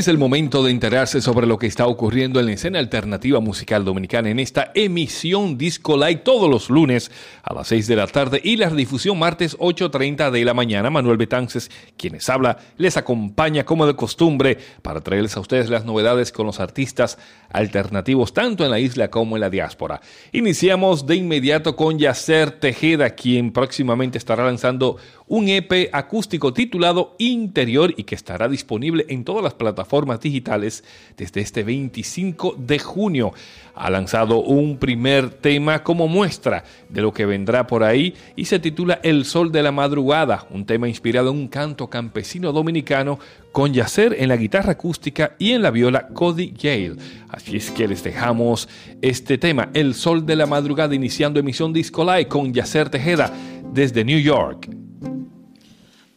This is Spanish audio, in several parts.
Es el momento de enterarse sobre lo que está ocurriendo en la escena alternativa musical dominicana en esta emisión Disco Light todos los lunes a las 6 de la tarde y la difusión martes 8.30 de la mañana. Manuel Betances, quienes habla, les acompaña como de costumbre para traerles a ustedes las novedades con los artistas alternativos tanto en la isla como en la diáspora. Iniciamos de inmediato con Yacer Tejeda, quien próximamente estará lanzando un EP acústico titulado Interior y que estará disponible en todas las plataformas digitales desde este 25 de junio. Ha lanzado un primer tema como muestra de lo que vendrá por ahí y se titula El Sol de la Madrugada, un tema inspirado en un canto campesino dominicano con Yacer en la guitarra acústica y en la viola Cody Gale. Así es que les dejamos este tema, El Sol de la Madrugada, iniciando emisión Disco Live con Yacer Tejeda desde New York.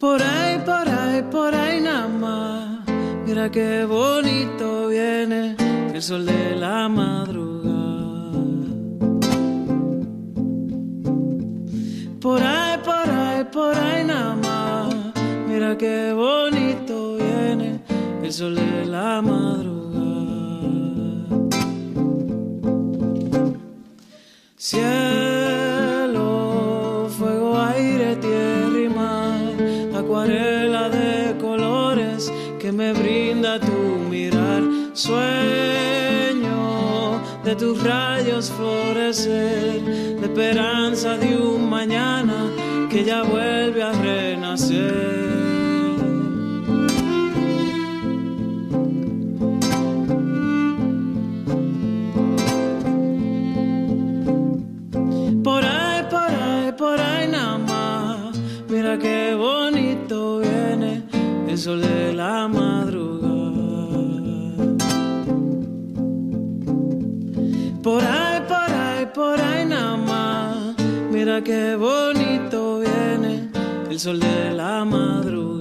Por ahí, por ahí, por ahí nada más. Mira qué bonito viene el sol de la madrugada. Por ahí, por ahí, por ahí nada más. Mira qué bonito viene el sol de la madrugada. Cielo, me brinda tu mirar. Sueño de tus rayos florecer, la esperanza de un mañana que ya vuelve a renacer. Sol de la madrugada. Por ahí, por ahí, por ahí nada más. Mira qué bonito viene el sol de la madrugada.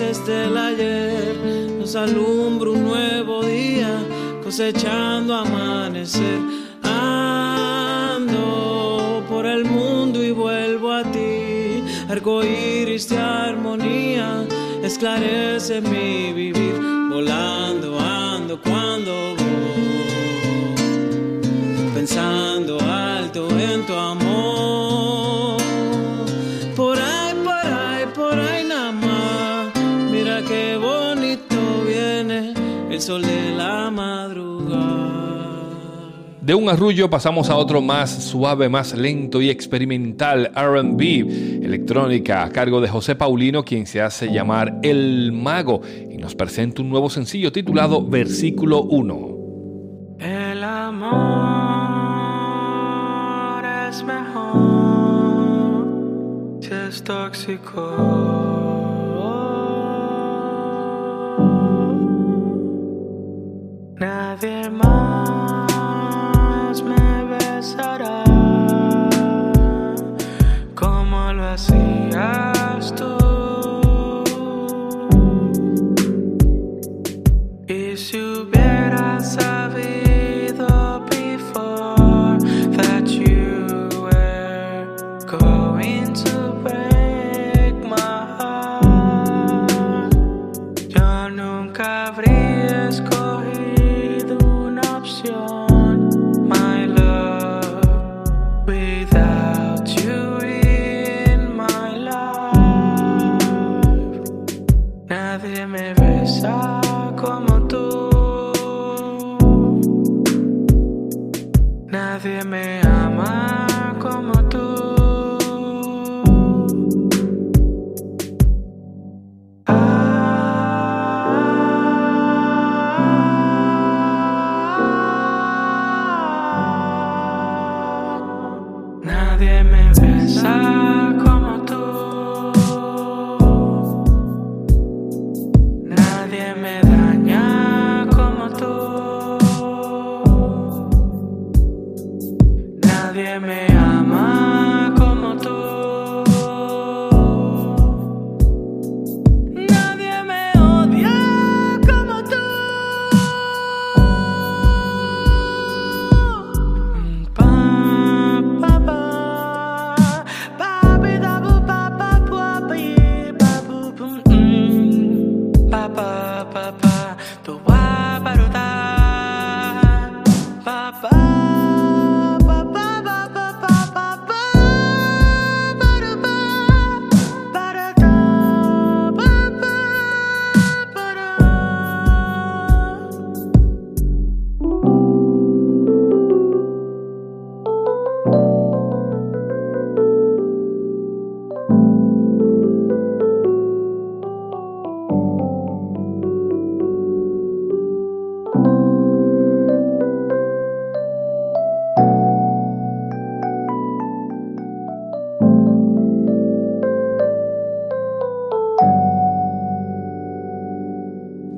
Raíces del ayer, nos alumbra un nuevo día, cosechando amanecer. Ando por el mundo y vuelvo a ti, arco iris de armonía, esclarece mi vivir, volando el sol de la madrugada. De un arrullo pasamos a otro más suave, más lento y experimental, RB, electrónica, a cargo de José Paulino, quien se hace llamar El Mago, y nos presenta un nuevo sencillo titulado Versículo 1. El amor es mejor si es tóxico. Nadie más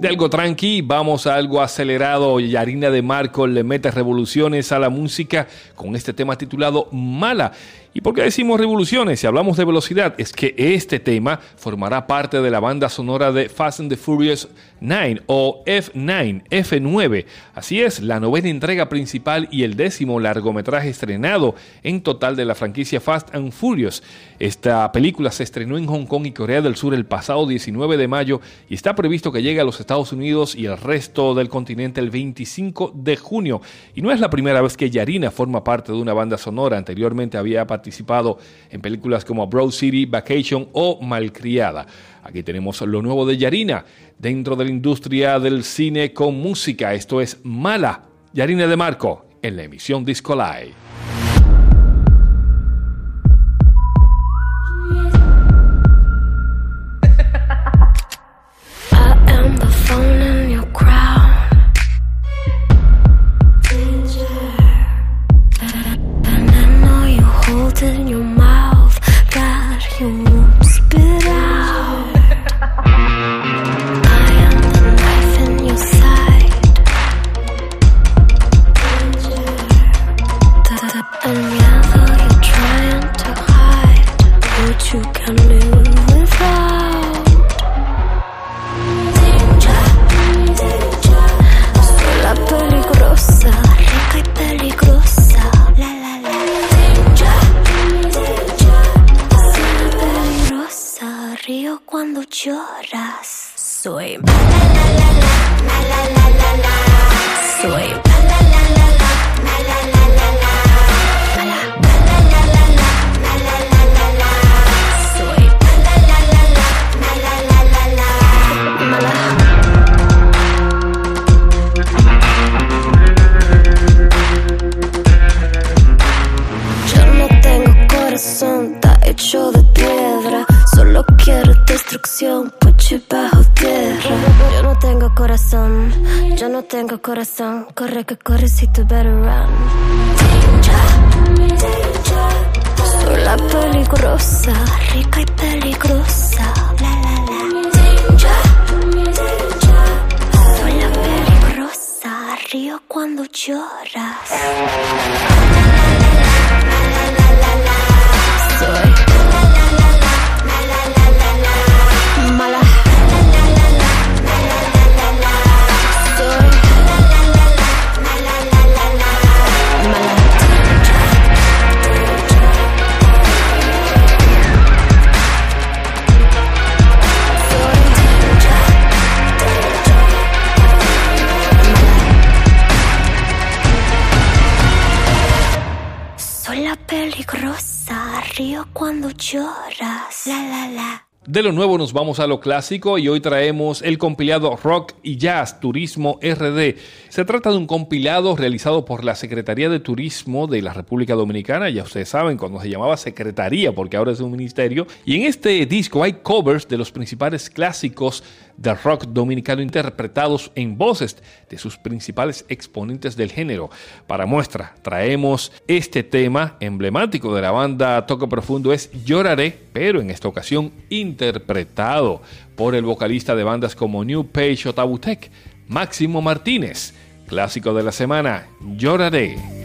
algo tranqui, vamos a algo acelerado. Yarina de Marco le mete revoluciones a la música con este tema titulado Mala. ¿Y por qué decimos revoluciones? Si hablamos de velocidad, es que este tema formará parte de la banda sonora de Fast and the Furious 9 o F9, F9. Así es, la novena entrega principal y el décimo largometraje estrenado en total de la franquicia Fast and Furious. Esta película se estrenó en Hong Kong y Corea del Sur el pasado 19 de mayo y está previsto que llegue a los Estados Unidos y el resto del continente el 25 de junio. Y no es la primera vez que Yarina forma parte de una banda sonora. Anteriormente había participado en películas como Broad City, Vacation o Malcriada. Aquí tenemos lo nuevo de Yarina dentro de la industria del cine con música. Esto es Mala. Yarina de Marco en la emisión Disco Live. isolate. Corazón, corre que corre si tú better run. Soy la peligrosa, rica y peligrosa. La la. Soy la peligrosa, río cuando lloras. De lo nuevo nos vamos a lo clásico y hoy traemos el compilado Rock y Jazz Turismo RD. Se trata de un compilado realizado por la Secretaría de Turismo de la República Dominicana, ya ustedes saben, cuando se llamaba Secretaría, porque ahora es un ministerio. Y en este disco hay covers de los principales clásicos del rock dominicano interpretados en voces de sus principales exponentes del género. Para muestra, traemos este tema emblemático de la banda Toco Profundo, es Lloraré, pero en esta ocasión interpretado por el vocalista de bandas como New Page o Tabutec, Máximo Martínez. Clásico de la semana, Lloraré.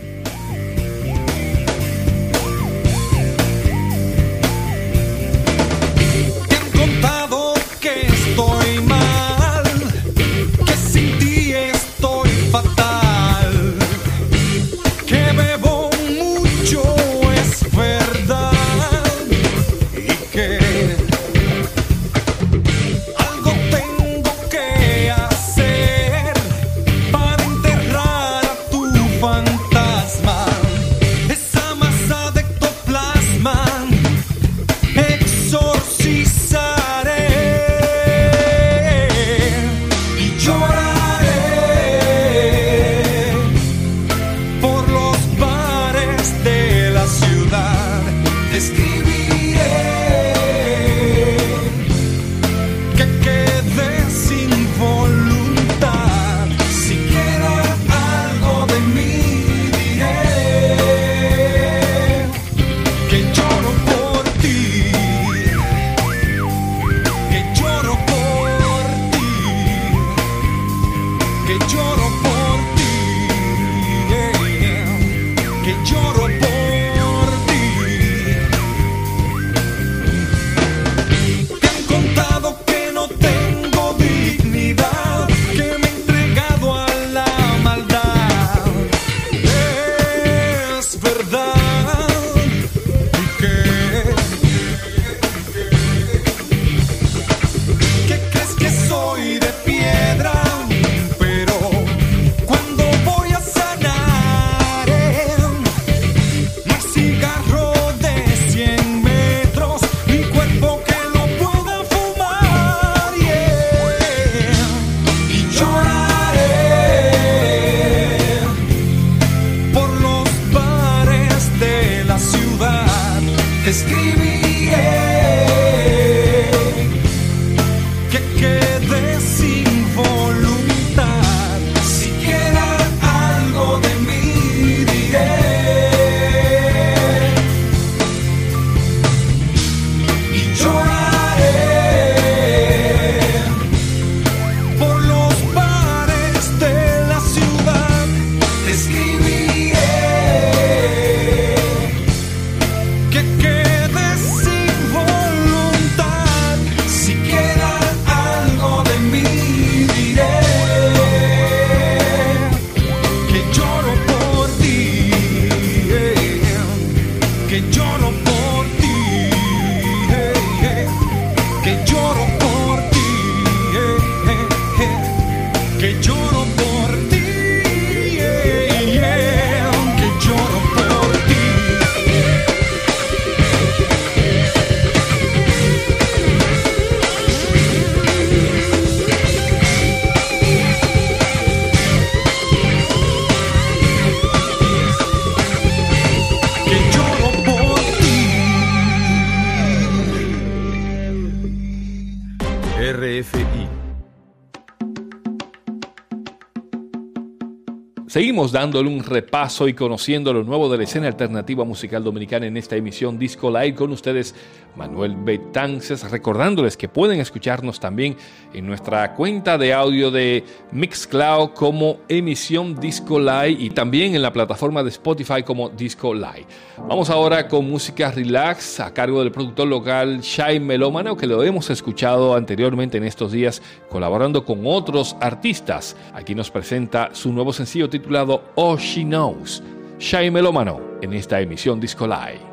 Dándole un repaso y conociendo lo nuevo de la escena alternativa musical dominicana en esta emisión Disco Live con ustedes, Manuel Betances, recordándoles que pueden escucharnos también en nuestra cuenta de audio de Mixcloud como emisión Disco Live y también en la plataforma de Spotify como Disco Live. Vamos ahora con música relax a cargo del productor local Shai Melómano, que lo hemos escuchado anteriormente en estos días colaborando con otros artistas. Aquí nos presenta su nuevo sencillo titulado titulado Oh She Knows, Shai Melómano, en esta emisión Disco Live.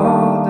All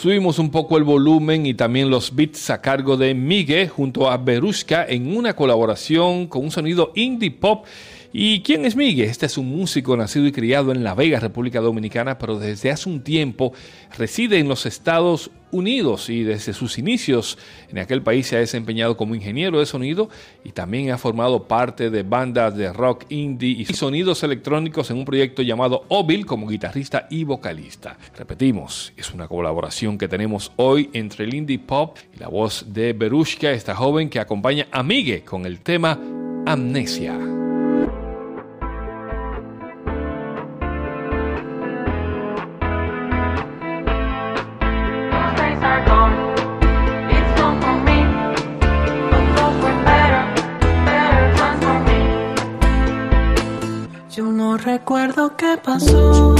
Subimos un poco el volumen y también los beats a cargo de Miguel junto a Berushka en una colaboración con un sonido indie pop. ¿Y quién es Miguel? Este es un músico nacido y criado en La Vega, República Dominicana, pero desde hace un tiempo reside en los Estados Unidos y desde sus inicios en aquel país se ha desempeñado como ingeniero de sonido y también ha formado parte de bandas de rock indie y sonidos electrónicos en un proyecto llamado Ovil como guitarrista y vocalista. Repetimos, es una colaboración que tenemos hoy entre el indie pop y la voz de Berushka, esta joven que acompaña a Miguel con el tema Amnesia. Recuerdo qué pasó.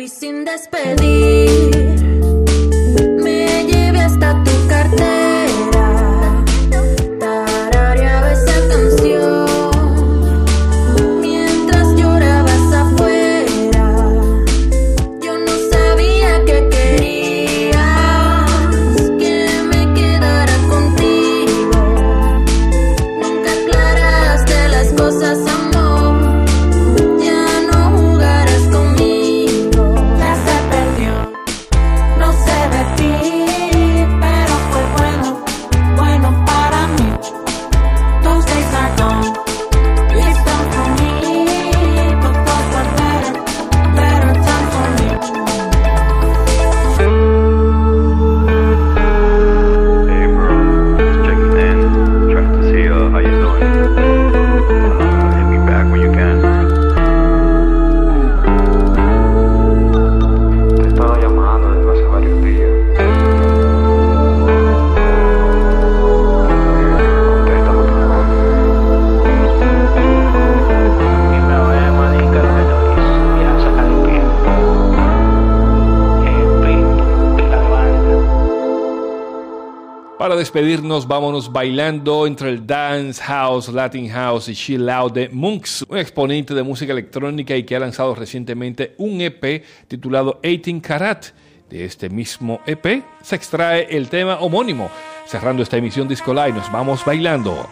Fui sin despedir. Despedirnos, vámonos bailando entre el dance house, latin house y chill out de Monks, un exponente de música electrónica y que ha lanzado recientemente un EP titulado 18 Karat. De este mismo EP se extrae el tema homónimo. Cerrando esta emisión Disco Live, nos vamos bailando.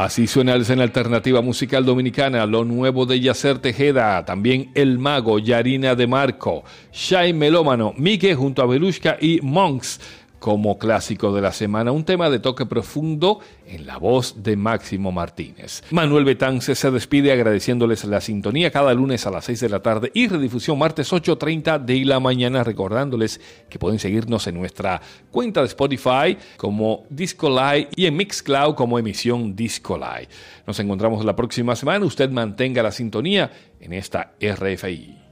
Así suena la escena alternativa musical dominicana, lo nuevo de Yacer Tejeda, también El Mago, Yarina de Marco, Shai Melómano, Mike junto a Belushka y Monks como clásico de la semana, un tema de toque profundo en la voz de Máximo Martínez. Manuel Betance se despide agradeciéndoles la sintonía cada lunes a las 6 de la tarde y redifusión martes 8.30 de la mañana, recordándoles que pueden seguirnos en nuestra cuenta de Spotify como Disco Live y en Mixcloud como emisión Disco Live. Nos encontramos la próxima semana, usted mantenga la sintonía en esta RFI.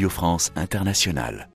Radio France Internationale.